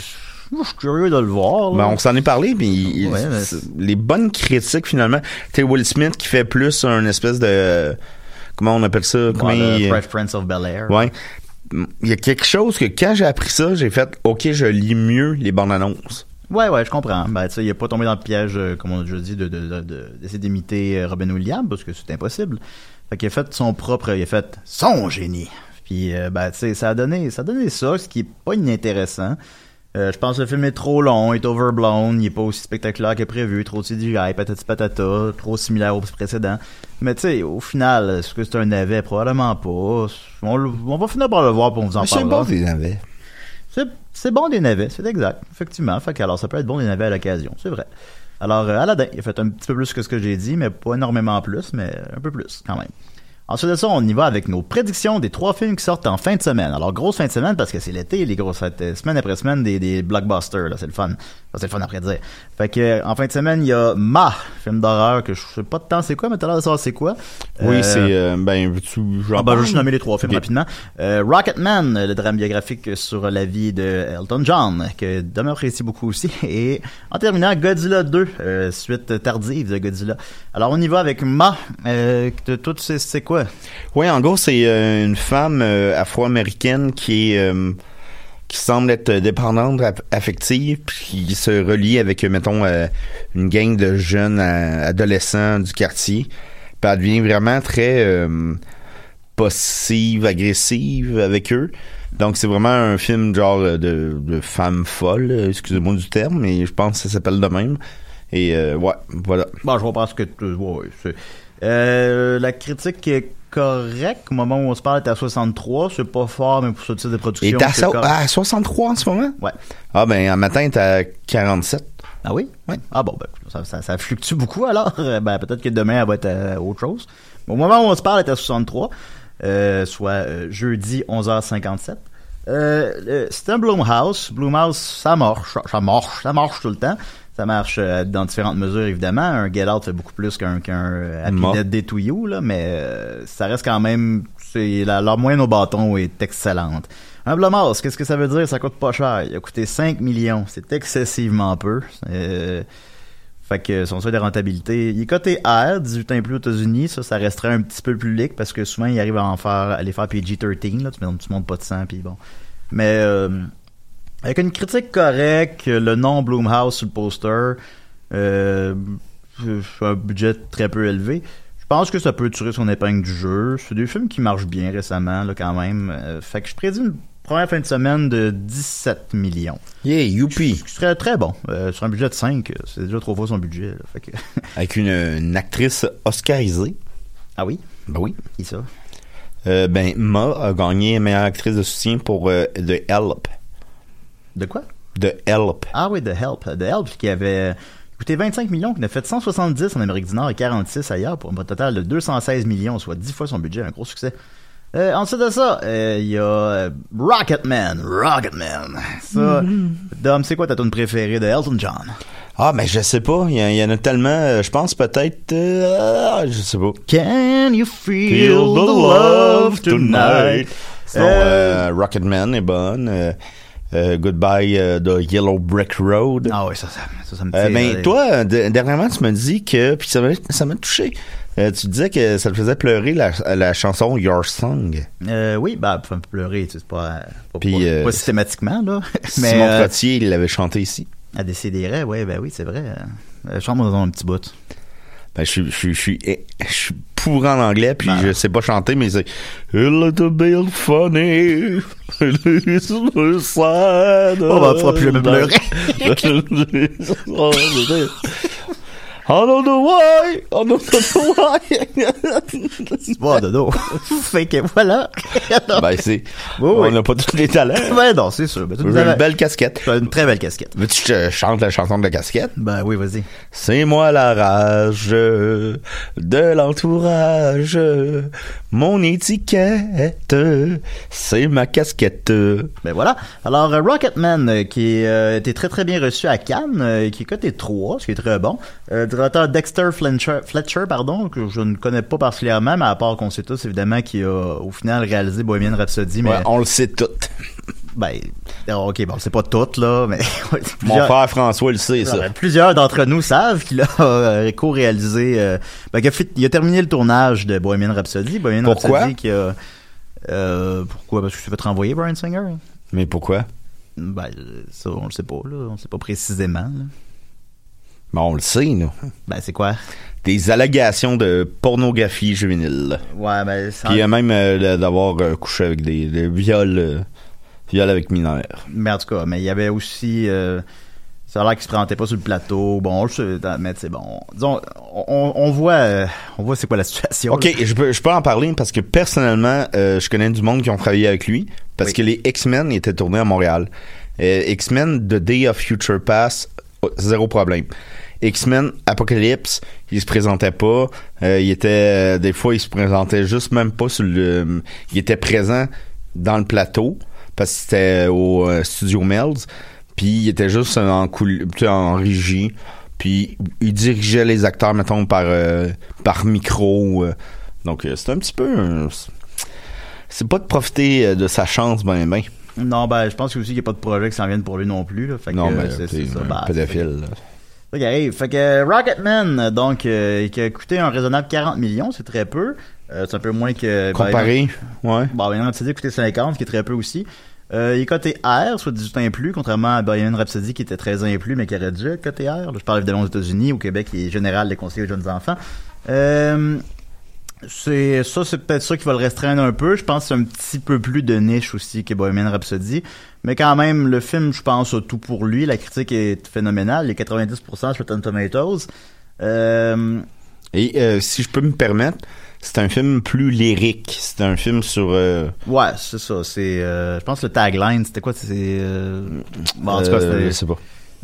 moi, je suis curieux de le voir. Ben, on s'en est parlé, Ouais, mais- c'est- les bonnes critiques, finalement. Tu sais, Will Smith qui fait plus un espèce de... Comment on appelle ça? Comment Ouais, il- le Fresh Prince of Bel-Air. Ouais. Il y a quelque chose que quand j'ai appris ça, j'ai fait OK, je lis mieux les bandes annonces. Ouais, ouais, je comprends. Ben, tu sais, il est pas tombé dans le piège, euh, comme on a déjà dit, de, de, de- de- d'essayer d'imiter euh, Robin Williams, parce que c'est impossible. Fait qu'il a fait son propre, il a fait son génie. Puis, euh, ben, tu sais, ça a donné, ça a donné ça, ce qui est pas inintéressant. Euh, je pense que le film est trop long, il est overblown, il est pas aussi spectaculaire que prévu, trop de CGI, patati patata, trop similaire au précédent. Mais tu sais, au final, est-ce que c'est un navet? Probablement pas. On, le- on va finir par le voir pour vous en Mais c'est bon des navets. C'est, c'est bon des navets, c'est exact, effectivement. Fait que, alors, ça peut être bon des navets à l'occasion, c'est vrai. Alors, euh, Aladdin, il a fait un petit peu plus que ce que j'ai dit, mais pas énormément plus, mais un peu plus quand même. Ensuite de ça, on y va avec nos prédictions des trois films qui sortent en fin de semaine. Alors, grosse fin de semaine parce que c'est l'été, les grosses fêtes, euh, semaine après semaine, des, des blockbusters, là, c'est le fun. Ça, c'est le fun après dire. Fait que, en fin de semaine, il y a Ma, film d'horreur que je sais pas de temps c'est quoi, mais t'as l'air de savoir c'est quoi. Oui, Euh, c'est... euh, ben, veux-tu... j'en ah, ben, je vais juste nommer les trois films rapidement. Euh, Rocketman, le drame biographique sur la vie de Elton John, que Dom apprécie beaucoup aussi. Et en terminant, Godzilla 2, euh, suite tardive de Godzilla. Alors, on y va avec Ma. Toi, tu sais c'est quoi? Oui, en gros, c'est une femme afro-américaine qui est... euh, qui semble être dépendante aff- affective, puis qui se relie avec, euh, mettons, euh, une gang de jeunes euh, adolescents du quartier. Puis elle devient vraiment très euh, agressive avec eux. Donc c'est vraiment un film genre euh, de, de femme folle, euh, excusez-moi du terme, mais je pense que ça s'appelle de même. Et euh, ouais, voilà. Bon, je ce que ouais, Euh, la critique est correcte. Au moment où on se parle, elle est à 63. C'est pas fort, mais pour ce type de Et production... t'es à, so- à 63 en ce moment? Ouais. Ah ben, un matin, t'es à 47. Ah oui? Oui. Ah bon, ben, ça, ça, ça fluctue beaucoup alors. Euh, Ben, peut-être que demain, elle va être à autre chose. Au moment où on se parle, elle est à 63, euh, soit euh, jeudi 11h57. Euh, le- c'est un Bloomhouse. Bloomhouse, ça marche, ça marche, ça marche tout le temps. Ça marche euh, dans différentes mesures, évidemment. Un Get Out fait beaucoup plus qu'un qu'un euh, Happy to You, là, mais euh, ça reste quand même... C'est la, leur moyenne au bâton est excellente. Un Blumhouse, qu'est-ce que ça veut dire? Ça coûte pas cher. Il a coûté 5 millions. C'est excessivement peu. Euh, fait que son seuil de rentabilité, il est coté R, 18 ans et plus aux États-Unis. Ça, ça resterait un petit peu plus public parce que souvent, il arrive à en faire, à les faire PG-13, là. Tu, tu montes pas de sang, puis bon. Mais, euh, avec une critique correcte, le nom Bloomhouse sur le poster, euh, un budget très peu élevé. Je pense que ça peut tirer son épingle du jeu. C'est des films qui marchent bien récemment, là, quand même. Euh, fait que je prédis une première fin de semaine de 17 millions. Yeah, youpi. Ce serait très bon. Euh, sur un budget de 5, c'est déjà trois fois son budget. là. Fait que... Avec une, une actrice oscarisée. Ah oui? Ben oui. Qui ça? Euh, ben, Ma a gagné meilleure actrice de soutien pour The Help. De quoi? The Help. Ah oui, The Help. The Help qui avait coûté 25 millions, qui en a fait 170 en Amérique du Nord et 46 ailleurs pour un total de 216 millions, soit 10 fois son budget. Un gros succès. Euh, ensuite de ça, euh, il y a euh, Rocketman. Rocketman. Ça, Dom, c'est quoi ta tune préférée de Elton John? Ah, mais je sais pas. Il y, en- il y en a tellement. euh, Je pense peut-être. euh, je sais pas. Can you feel, the love tonight? Sinon, euh, Rocketman est bonne. Euh, Goodbye euh, de Yellow Brick Road. Ah oui, ça, ça, ça, ça me Euh, tire, ben, euh, toi, d- dernièrement, tu me dis que. Puis ça m'a ça m'a touché. Tu disais que ça te faisait pleurer la, la chanson Your Song. Oui, bah, me pleurer, tu sais, pas, pas, Puis, pas- pas systématiquement, là. Mais, Simon Trottier, il l'avait chanté ici. à décider, ouais, ben oui, c'est vrai. Chante-moi dans un petit bout. Ben, je, suis- je, suis- je, suis, eh, je suis pourri en anglais, puis Ben. je sais pas chanter, mais c'est A little bit funny. Oh, ben, faudra plus jamais pleurer. I don't know why! I don't know why! Vois, dodo. fait que voilà. ben, c'est. Oui, on n'a pas tous les talents. Ben non, c'est sûr. Ben, une belle casquette. Une très belle casquette. Veux-tu que je te chante la chanson de la casquette? Ben oui, vas-y. C'est moi la rage de l'entourage. Mon étiquette, c'est ma casquette. Ben voilà. Alors, euh, Rocketman, euh, qui euh, été très très bien reçu à Cannes, qui est coté 3, ce qui est très bon. Euh, Dexter Fletcher, Fletcher, pardon, que je ne connais pas particulièrement, mais à part qu'on sait tous, évidemment, qui a au final réalisé Bohemian Rhapsody. Mais, Ouais, on le sait tout. ben, ok, bon, c'est pas tout, là, mais... Mon frère François le sait, ça. Plusieurs d'entre nous savent qu'il a euh, co-réalisé. euh, ben, qu'il a, fait- il a terminé le tournage de Bohemian Rhapsody. Bohemian Pourquoi? Rhapsody qui a. euh, pourquoi? Parce que tu fait renvoyer Brian Singer. Mais pourquoi? Ben, euh, ça, on le sait pas, là. On le sait pas précisément. là. Ben, on le sait, nous. Ben, c'est quoi? Des allégations de pornographie juvénile. Ouais, ben, ça- Puis même euh, d'avoir euh, couché avec des, des viols, euh, viols avec mineurs. Mais en tout cas, mais il y avait aussi. ça a l'air qu'il se présentait pas sur le plateau. Bon, sait, mais c'est bon. Disons, on, on voit, on voit c'est quoi la situation. Ok, je peux, je peux en parler parce que personnellement, je connais du monde qui ont travaillé avec lui parce Oui. que les X-Men étaient tournés à Montréal. X-Men The Day of Future Pass, oh, zéro problème. X-Men Apocalypse, il se présentait pas. Euh, il était euh, des fois il se présentait juste même pas sur le. Il était présent dans le plateau parce que c'était au euh, Studio Melz. Puis il était juste en coul- en régie. Puis il dirigeait les acteurs mettons par euh, par micro. euh. donc euh, c'est un petit peu. c'est pas de profiter euh, de sa chance ben ben. Non, ben, je pense aussi qu'il n'y a pas de projet qui s'en vienne pour lui non plus. Là. Fait Non que, mais euh, c'est ça. Ben, pédophile. qui arrive. Fait que euh, Rocketman, donc, euh, qui a coûté un raisonnable 40 millions, c'est très peu. Euh, c'est un peu moins que... Comparé, ouais. Bon, Rhapsody a coûté 50, ce qui est très peu aussi. Euh, il est coté R, soit 18 ans et plus, contrairement à Bohemian Rhapsody qui était 13 ans et plus, mais qui aurait dû être coté R. Là, je parle évidemment aux États-Unis, au Québec, il est général des conseillers aux jeunes enfants. Euh, c'est ça, c'est peut-être ça qui va le restreindre un peu. Je pense que c'est un petit peu plus de niche aussi que Bohemian Rhapsody. Mais quand même, le film, je pense, a tout pour lui. La critique est phénoménale. Les 90% sur Rotten Tomatoes. Euh, Et euh, si je peux me permettre, c'est un film plus lyrique. C'est un film sur. euh, ouais, c'est ça. C'est, euh, je pense que le tagline, c'était quoi? C'est, bon, en tout cas, c'était- je sais pas.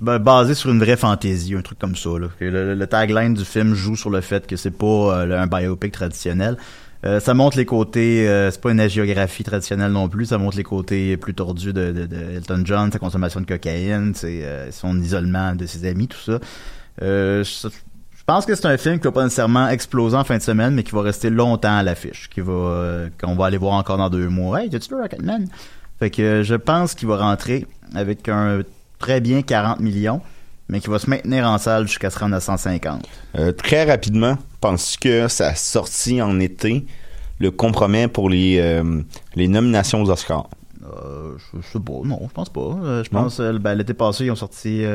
Ben, basé sur une vraie fantaisie, un truc comme ça. Là. Le, le tagline du film joue sur le fait que c'est pas euh, un biopic traditionnel. Euh, ça montre les côtés, euh, c'est pas une agiographie traditionnelle non plus, ça montre les côtés plus tordus de, de, de Elton John, sa consommation de cocaïne, euh, son isolement de ses amis, tout ça. Euh, je, je pense que c'est un film qui va pas nécessairement exploser en fin de semaine, mais qui va rester longtemps à l'affiche, qui va qu'on va aller voir encore dans deux mois. Hey, t'as-tu vu Rocketman? Fait que je pense qu'il va rentrer avec un très bien 40 millions, mais qui va se maintenir en salle jusqu'à se rendre à 150. Euh, très rapidement, penses que sa sortie en été le compromet pour les, euh, les nominations aux Oscars? Euh, je, je sais pas, non, je pense pas. Je pense, ben, l'été passé, ils ont sorti,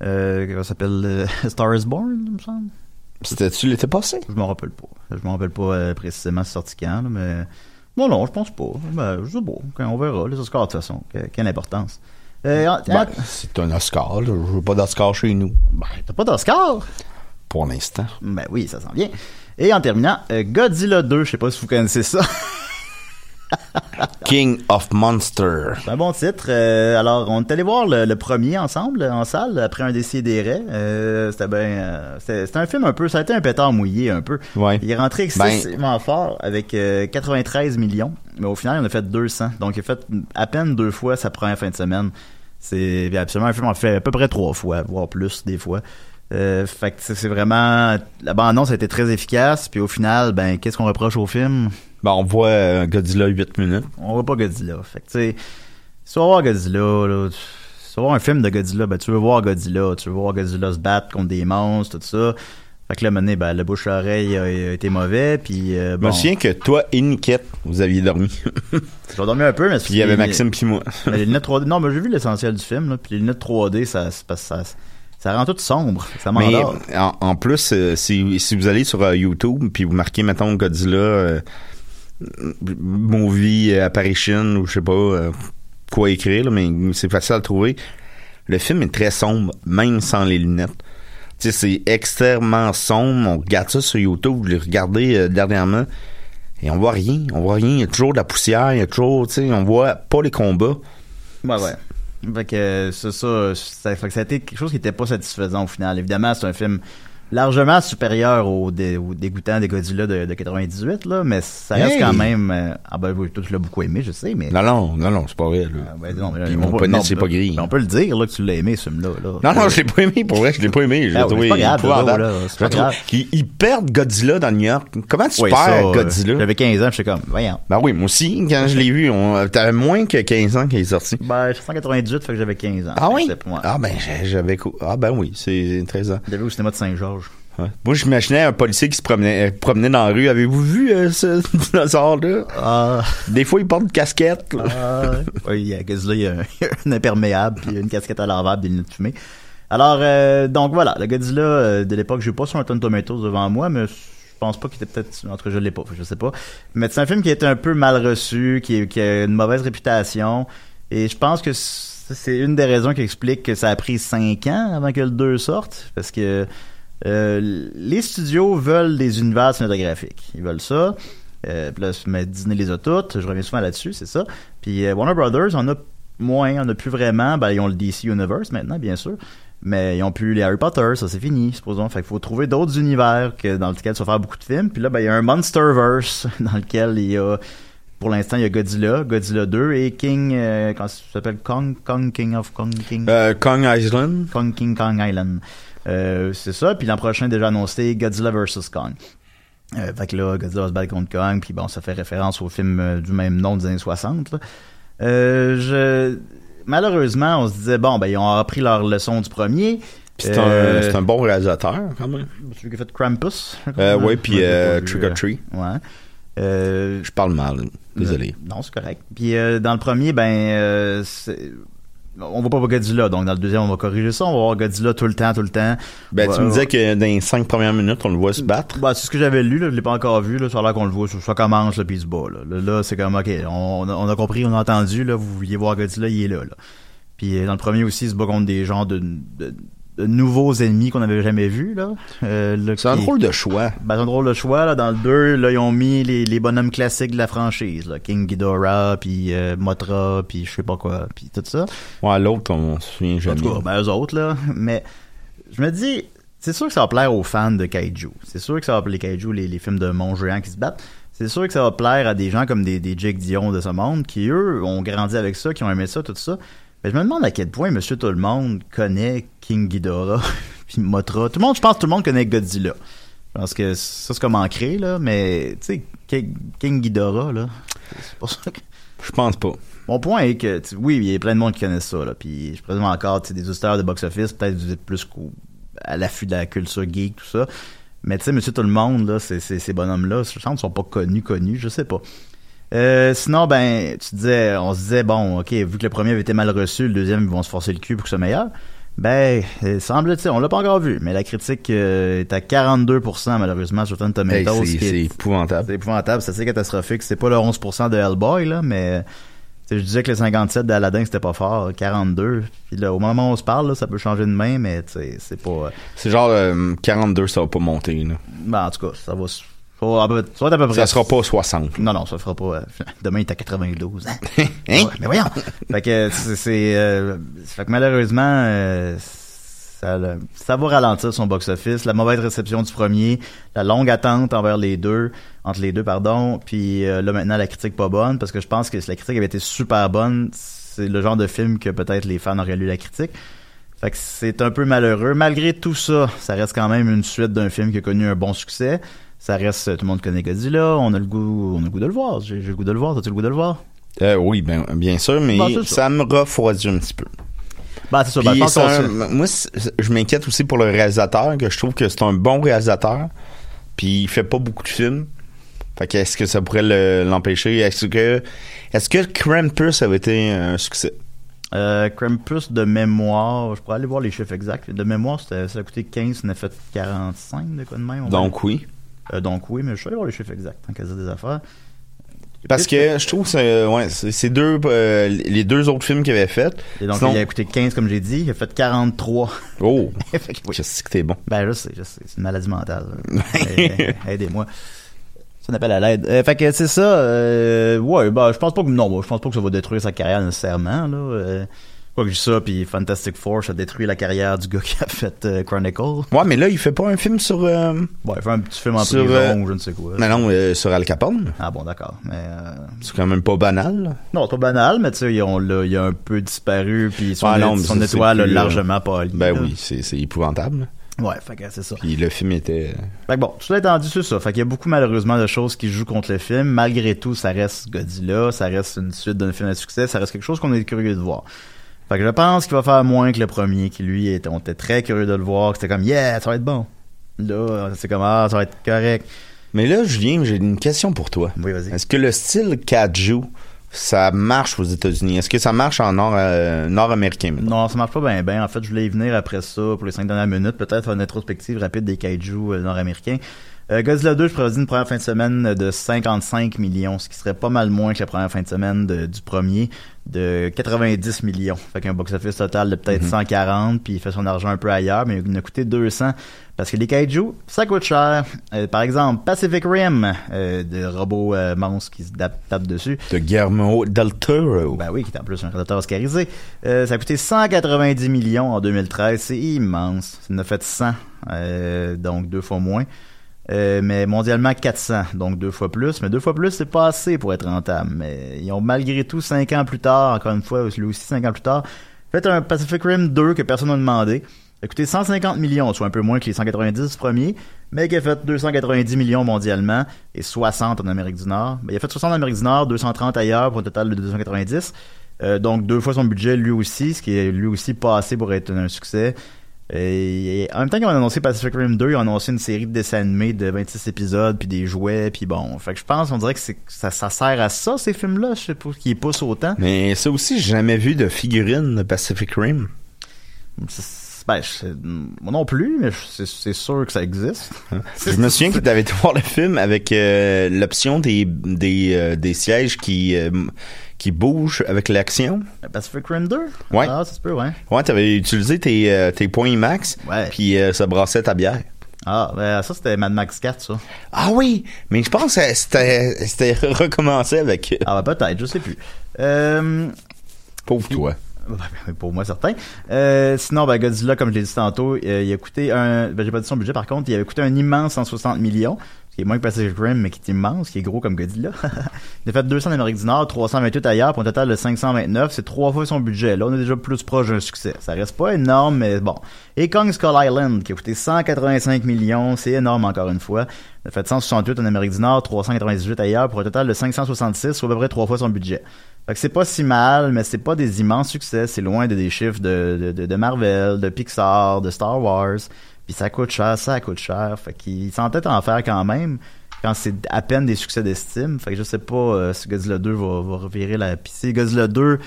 comment ça s'appelle, Star is Born, il me semble. C'était-tu l'été passé? Je m'en rappelle pas. Je m'en rappelle pas précisément sorti quand, là, mais... Non, non, je pense pas. Ben, je sais pas. On verra, les Oscars, de toute façon. Que- quelle importance. Euh, en- Ben, en- c'est un Oscar, là. Je veux pas d'Oscar chez nous. Ben, t'as pas d'Oscar? Pour l'instant. Ben oui, ça sent bien. Et en terminant, euh, Godzilla 2, je sais pas si vous connaissez ça. King of Monster. C'est un bon titre. Euh, alors, on est allé voir le, le premier ensemble, en salle, après un décidéré. Euh, c'était bien... euh, c'était un film un peu... Ça a été un pétard mouillé, un peu. Ouais. Il est rentré Ben- excessivement fort, avec euh, 93 millions. Mais au final, il en a fait 200. Donc, il a fait à peine deux fois sa première fin de semaine. C'est absolument un film, on fait à peu près trois fois, voire plus, des fois. Euh, fait que c'est vraiment... La bande-annonce a été très efficace. Puis au final, ben, qu'est-ce qu'on reproche au film? Ben, on voit euh, Godzilla 8 minutes. on voit pas Godzilla. Fait que, tu sais, si tu vas voir Godzilla, là, si tu vas voir un film de Godzilla, ben, tu veux voir Godzilla, tu veux voir Godzilla se battre contre des monstres, tout ça. Fait que là, maintenant, ben, le bouche-oreille a, a été mauvais, puis euh, Je bon. me souviens que toi et Niquette, vous aviez dormi. J'ai dormi un peu, mais Puis il y avait Maxime puis moi. Les lunettes 3D, non, mais j'ai vu l'essentiel du film, là, puis les lunettes 3D, ça, ça, ça, ça rend tout sombre. Ça Mais en, en plus, euh, si, si vous allez sur euh, YouTube puis vous marquez, mettons, Godzilla euh, Movie euh, Apparition ou je sais pas euh, quoi écrire, mais c'est facile à trouver. Le film est très sombre, même sans les lunettes. C'est extrêmement sombre. On regarde ça sur YouTube, je l'ai regardé euh, dernièrement. Et on voit rien, on voit rien. Il y a toujours de la poussière, il y a toujours, tu sais, on voit pas les combats. Ouais, ouais. Fait que c'est ça, ça, fait que ça a été quelque chose qui était pas satisfaisant au final. Évidemment, c'est un film largement supérieur au, dé, au dégoûtant des Godzilla de, de 98, là, mais ça reste Hey! quand même... euh, ah ben toi tu l'as beaucoup aimé, je sais, mais... Non, non, non, non, c'est pas vrai, là. ben non, Puis mon poney, non, c'est pas gris. mais on peut le dire, là, que tu l'as aimé, ce film-là. Là. Non, non, je l'ai pas aimé, pour vrai, je l'ai pas aimé. Je l'ai Ah trouvé c'est pas grave, là, pas grave. Ils, ils perdent Godzilla dans New York. Comment tu Oui, perds ça, euh, Godzilla? J'avais 15 ans, j'étais comme, voyons. Ben oui, moi aussi, quand je l'ai vu, t'avais moins que 15 ans qu'il est sorti. Ben, je suis 198, fait que j'avais 15 ans. Ah oui? Ah ben, j'avais... Ah ben oui, c'est 13 ans. J'avais au cinéma de Saint-Georges? Ouais. Moi, j'imaginais un policier qui se promenait, euh, promenait dans la rue. Avez-vous vu euh, ce dinosaure-là? Ah. Des fois, il porte une casquette. là. Ah, oui, il y a Godzilla, il y a un, il y a un imperméable, puis une casquette à l'envers, puis des lunettes fumées. Alors, euh, donc voilà, le Godzilla euh, de l'époque, j'ai pas sur un ton Tomatoes devant moi, mais je pense pas qu'il était peut-être, en tout cas, je l'ai pas, je sais pas. Mais c'est un film qui est un peu mal reçu, qui, est- qui a une mauvaise réputation, et je pense que c'est une des raisons qui explique que ça a pris cinq ans avant que le 2 sorte, parce que euh, les studios veulent des univers cinématographiques. Ils veulent ça. Euh, puis là, mais Disney les a toutes. Je reviens souvent là-dessus, c'est ça. Puis euh, Warner Brothers, on a moins, on a plus vraiment. Ben, ils ont le DC Universe maintenant, bien sûr. Mais ils ont plus les Harry Potter, ça c'est fini, supposons. Fait qu'il faut trouver d'autres univers que, dans lesquels se faire beaucoup de films. Puis là, ben, il y a un Monsterverse dans lequel il y a, pour l'instant, il y a Godzilla, Godzilla 2 et King, euh, comment ça s'appelle? Kong, Kong, King of Kong, King. Euh, Kong Island. Kong King Kong Island. Euh, c'est ça. Puis l'an prochain, déjà annoncé Godzilla vs. Kong. Euh, fait que là, Godzilla va se battre contre Kong, puis bon, ça fait référence au film euh, du même nom des années 60. là. Euh, je... Malheureusement, on se disait, bon, ben, ils ont appris leur leçon du premier. Puis c'est un, c'est un bon réalisateur, quand même. Celui qui a fait Krampus. Ouais, puis Trick or Treat. Ouais. Je parle mal, désolé. non, c'est correct. Puis dans le premier, ben, on va pas voir Godzilla. Donc dans le deuxième, on va corriger ça. On va voir Godzilla tout le temps, tout le temps. Ben, Ouais, tu me disais que dans les cinq premières minutes, on le voit se battre. Bah, c'est ce que j'avais lu, là. Je l'ai pas encore vu, là. Ça a l'air qu'on le voit. Ça, commence, là, puis il se bat, là. Là, c'est comme, OK, on, on a, compris, on a entendu, là. Vous vouliez voir Godzilla, il est là, là. Puis euh, dans le premier aussi, il se bat contre des genres de, de, de nouveaux ennemis qu'on n'avait jamais vus, là. Euh, là, C'est un qui- drôle de choix. Ben, c'est un drôle de choix, là. Dans le 2, là, ils ont mis les, les bonhommes classiques de la franchise, là. King Ghidorah, puis euh, Mothra, puis je sais pas quoi, puis tout ça. Ouais, l'autre, on se souvient En jamais. tout cas, ben, eux autres, là. Mais je me dis, c'est sûr que ça va plaire aux fans de Kaiju. C'est sûr que ça va plaire les Kaiju, les, les films de monstres géants qui se battent. C'est sûr que ça va plaire à des gens comme des, des Jake Dion de ce monde qui, eux, ont grandi avec ça, qui ont aimé ça, tout ça. Je me demande à quel point Monsieur Tout-le-Monde connaît King Ghidorah puis Mothra. Tout le monde, je pense que tout le monde connaît Godzilla. Je pense que ça, c'est comme ancré, là. Mais, tu sais, King, Ghidorah, là, c'est pas ça que... Je pense pas. Mon point est que, oui, il y a plein de monde qui connaissent ça, là. Puis, je présume encore, des auditeurs de box-office, peut-être vous êtes plus qu'au- à l'affût de la culture geek, tout ça. Mais, tu sais, monsieur tout le monde, là, c'est- ces bonhommes-là, je sens qu'ils sont pas connus, connus, je sais pas. Euh, sinon, ben, tu disais, on se disait, bon, ok, vu que le premier avait été mal reçu, le deuxième, ils vont se forcer le cul pour que ce soit meilleur. Ben, euh, semble-t-il, on l'a pas encore vu, mais la critique euh, est à 42% malheureusement sur Rotten Tomatoes. c'est épouvantable. c'est épouvantable, c'est assez catastrophique. C'est pas le 11% de Hellboy, là, mais je disais que le 57 d'Aladdin, c'était pas fort. 42. Puis là, au moment où on se parle, là, ça peut changer de main, mais c'est pas... C'est genre euh, 42, ça va pas monter. Là. Ben, en tout cas, ça va... s- Ça va, à peu, près... Ça sera pas 60. Non, non, ça fera pas... euh, demain, il est à 92. Hein? Hein? Ouais, mais voyons! fait que c'est... c'est, euh, fait que malheureusement, euh, ça va ralentir son box-office. La mauvaise réception du premier, la longue attente envers les deux, entre les deux, pardon. Puis euh, là, maintenant, la critique pas bonne, parce que je pense que si la critique avait été super bonne, c'est le genre de film que peut-être les fans auraient lu la critique. Fait que c'est un peu malheureux. Malgré tout ça, ça reste quand même une suite d'un film qui a connu un bon succès. Ça reste, tout le monde connaît Godzilla, on a le goût, on a le goût de le voir. J'ai le goût de le voir, t'as-tu le goût de le voir? Euh, oui, ben, bien sûr, mais Bah, ça. ça me refroidit un petit peu. Bah, c'est Ben, c'est se- moi, je m'inquiète aussi pour le réalisateur, que je trouve que c'est un bon réalisateur, puis il fait pas beaucoup de films. Fait que est-ce que ça pourrait le- l'empêcher? Est-ce que est-ce que Krampus avait été un succès? Euh, Krampus de mémoire, je pourrais aller voir les chiffres exacts. De mémoire, c'était- ça a coûté 15, ça en a fait 45 de quoi de même. on Donc oui. Euh, donc oui, mais je vais aller voir les chiffres exacts, tant qu'à dire des affaires. Parce que je trouve que c'est, ouais, c'est deux, euh, les deux autres films qu'il avait fait. Et donc, Sinon- il a coûté 15, comme j'ai dit. Il a fait 43. Oh! Fait que oui. Je sais que t'es bon. Ben, je sais, je sais. C'est une maladie mentale. Aidez-moi. Ça appelle à l'aide. Euh, fait que c'est ça. Euh, ouais, bah, je pense pas que non, je pense pas que ça va détruire sa carrière nécessairement. Là. Euh, je dis ça, puis Fantastic Four, ça détruit la carrière du gars qui a fait euh, Chronicle. Ouais, mais là, il fait pas un film sur. euh, Ouais, il fait un petit film en Sur, prison euh, ou je ne sais quoi. Mais non, euh, sur Al Capone. Ah bon, d'accord. Mais euh, C'est quand même pas banal. là. non, pas banal, mais tu sais, il a un peu disparu, puis son, Ah non, son étoile a plus, euh, largement pâli. Ben là. oui, c'est épouvantable. Ouais, fait que c'est ça. Puis le film était. Fait que bon, tout ça étant dit, c'est ça. Fait qu'il y a beaucoup malheureusement de choses qui jouent contre le film. Malgré tout, ça reste Godzilla, ça reste une suite d'un film à succès, ça reste quelque chose qu'on est curieux de voir. Fait que je pense qu'il va faire moins que le premier, qui lui, était, on était très curieux de le voir, que c'était comme, yeah, ça va être bon. Là, c'est comme, ah, ça va être correct. Mais là, Julien, j'ai une question pour toi. Oui, vas-y. Est-ce que le style Kaju, ça marche aux États-Unis? Est-ce que ça marche en nord, euh, nord-américain? Non, ça marche pas bien bien. En fait, je voulais y venir après ça pour les cinq dernières minutes, peut-être faire une rétrospective rapide des kaiju euh, nord-américains. Euh, Godzilla 2, je prédis une première fin de semaine de 55 millions, ce qui serait pas mal moins que la première fin de semaine de- du premier, de 90 millions. Fait qu'un box-office total de peut-être Mhm. 140, puis il fait son argent un peu ailleurs, mais il a coûté 200. Parce que les kaiju, ça coûte cher. Euh, par exemple, Pacific Rim, euh, de robots euh, monstres qui se tapent, tapent dessus. De Guillermo del Toro. Ben oui, qui est en plus un réalisateur oscarisé. Euh, ça a coûté 190 millions en 2013. C'est immense. Ça en a fait 100, euh, donc deux fois moins. Euh, mais mondialement 400, donc deux fois plus. Mais deux fois plus, c'est pas assez pour être rentable. Mais ils ont malgré tout, cinq ans plus tard, encore une fois, lui aussi cinq ans plus tard, fait un Pacific Rim 2 que personne n'a demandé. Ça a coûté 150 millions, soit un peu moins que les 190 du premier, mais qui a fait 290 millions mondialement et 60 en Amérique du Nord. Ben, il a fait 60 en Amérique du Nord, 230 ailleurs pour un total de 290. Euh, donc deux fois son budget lui aussi, ce qui est lui aussi pas assez pour être un succès. Et, en même temps qu'ils ont annoncé Pacific Rim 2, ils ont annoncé une série de dessins animés de 26 épisodes, puis des jouets, puis bon. Fait que je pense, on dirait que ça, ça sert à ça, ces films-là, je sais pas, qui poussent autant. Mais ça aussi, j'ai jamais vu de figurine de Pacific Rim. Ben, moi non plus, mais c'est sûr que ça existe. Je me souviens que tu avais été voir le film avec euh, l'option des, des, euh, des sièges qui, euh, qui bougent avec l'action. Pacific Rim 2? Ouais. Ah, ça se peut, ouais. Ouais, t'avais utilisé tes, euh, tes points max, Ouais. puis euh, ça brassait ta bière. Ah, ben ça c'était Mad Max 4, ça. Ah oui, mais je pense que c'était recommencé avec... euh, Ah, ben peut-être, je sais plus. Euh, Pauvre toi. Pour moi, certain. Euh, sinon, ben, Godzilla, comme je l'ai dit tantôt, euh, il a coûté un. Ben, j'ai pas dit son budget, par contre, il avait coûté un immense 160 millions, qui est moins que Pacific Rim, mais qui est immense, qui est gros comme Godzilla. il a fait 200 en Amérique du Nord, 328 ailleurs, pour un total de 529. C'est trois fois son budget. Là, on est déjà plus proche d'un succès. Ça reste pas énorme, mais bon. Et Kong Skull Island, qui a coûté 185 millions, c'est énorme encore une fois. Il a fait 168 en Amérique du Nord, 398 ailleurs, pour un total de 566, soit à peu près trois fois son budget. Fait que c'est pas si mal, mais c'est pas des immenses succès. C'est loin de des chiffres de, de, Marvel, de Pixar, de Star Wars. Puis ça coûte cher, ça coûte cher. Fait qu'ils s'entêtent à en faire quand même quand c'est à peine des succès d'estime. Fait que je sais pas euh, si Godzilla 2 va, va revirer la... Puis si Godzilla 2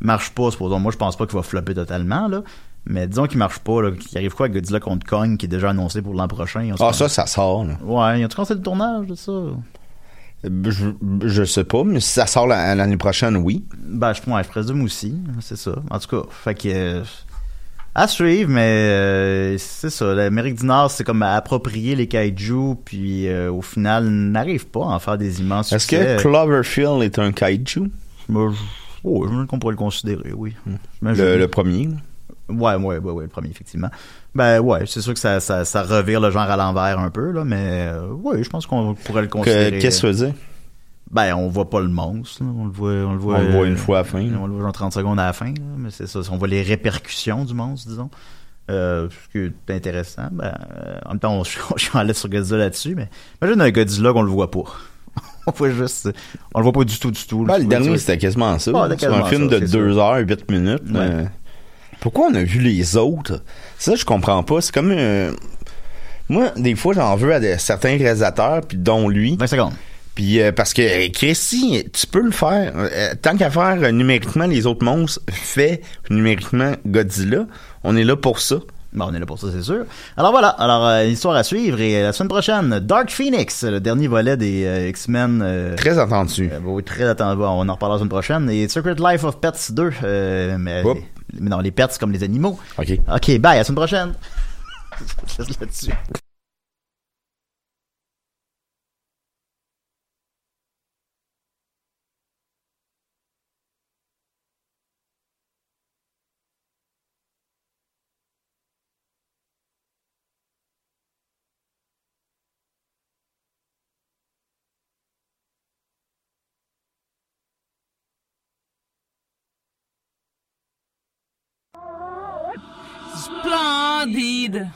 marche pas, supposons, moi je pense pas qu'il va flopper totalement, là. Mais disons qu'il marche pas, là, qu'il arrive quoi avec Godzilla contre Kong, qui est déjà annoncé pour l'an prochain? Ah ça, ça sort. Là. Ouais, ils ont-tu commencé le tournage de ça? Je, je sais pas, mais si ça sort la- l'année prochaine, oui. Ben, je, ouais, je présume aussi, c'est ça. En tout cas, fait que... à suivre, mais euh, c'est ça. L'Amérique du Nord, c'est comme approprier les kaiju, puis euh, au final, n'arrive pas à en faire des immenses Est-ce que Cloverfield est un kaiju? Moi, je- oh, je qu'on pourrait le considérer, oui. J'imagine. Le, le premier. Ouais, ouais, ouais, ouais, le premier, effectivement. Ben ouais, c'est sûr que ça, ça, ça revire le genre à l'envers un peu, là, mais euh, ouais, je pense qu'on pourrait le considérer. Que- Qu'est-ce que ça veut dire? Ben, on voit pas le monstre, là. on le voit, on le voit. On le voit euh, une fois à la fin, là. On le voit genre 30 secondes à la fin, là, mais c'est ça. On voit les répercussions du monstre, disons. Euh, ce qui est intéressant. Ben, euh, en même temps, on, je suis en l'aise sur Godzilla là-dessus, mais imagine un Godzilla qu'on le voit pas. on voit juste, on le voit pas du tout, du tout. Ben, le dernier, c'était quasiment ça. C'était C'est un film ça, de c'est 2 sûr. heures, 8 minutes. mais- Pourquoi on a vu les autres? Ça, je comprends pas. C'est comme... euh, Moi, des fois, j'en veux à des- certains réalisateurs, puis dont lui. 20 secondes. Puis euh, parce que euh, Chrissy, tu peux le faire. Euh, tant qu'à faire euh, numériquement les autres monstres, fais numériquement Godzilla. On est là pour ça. Bon, on est là pour ça, c'est sûr. Alors voilà, alors histoire à suivre et la semaine prochaine, Dark Phoenix, le dernier volet des X-Men. Très attendu. oui, très attendu. On en reparlera la semaine prochaine. Et Secret Life of Pets 2, euh, mais, Oups. non, les pets comme les animaux. OK. Ok, bye, à la semaine prochaine. Je laisse là-dessus. vida.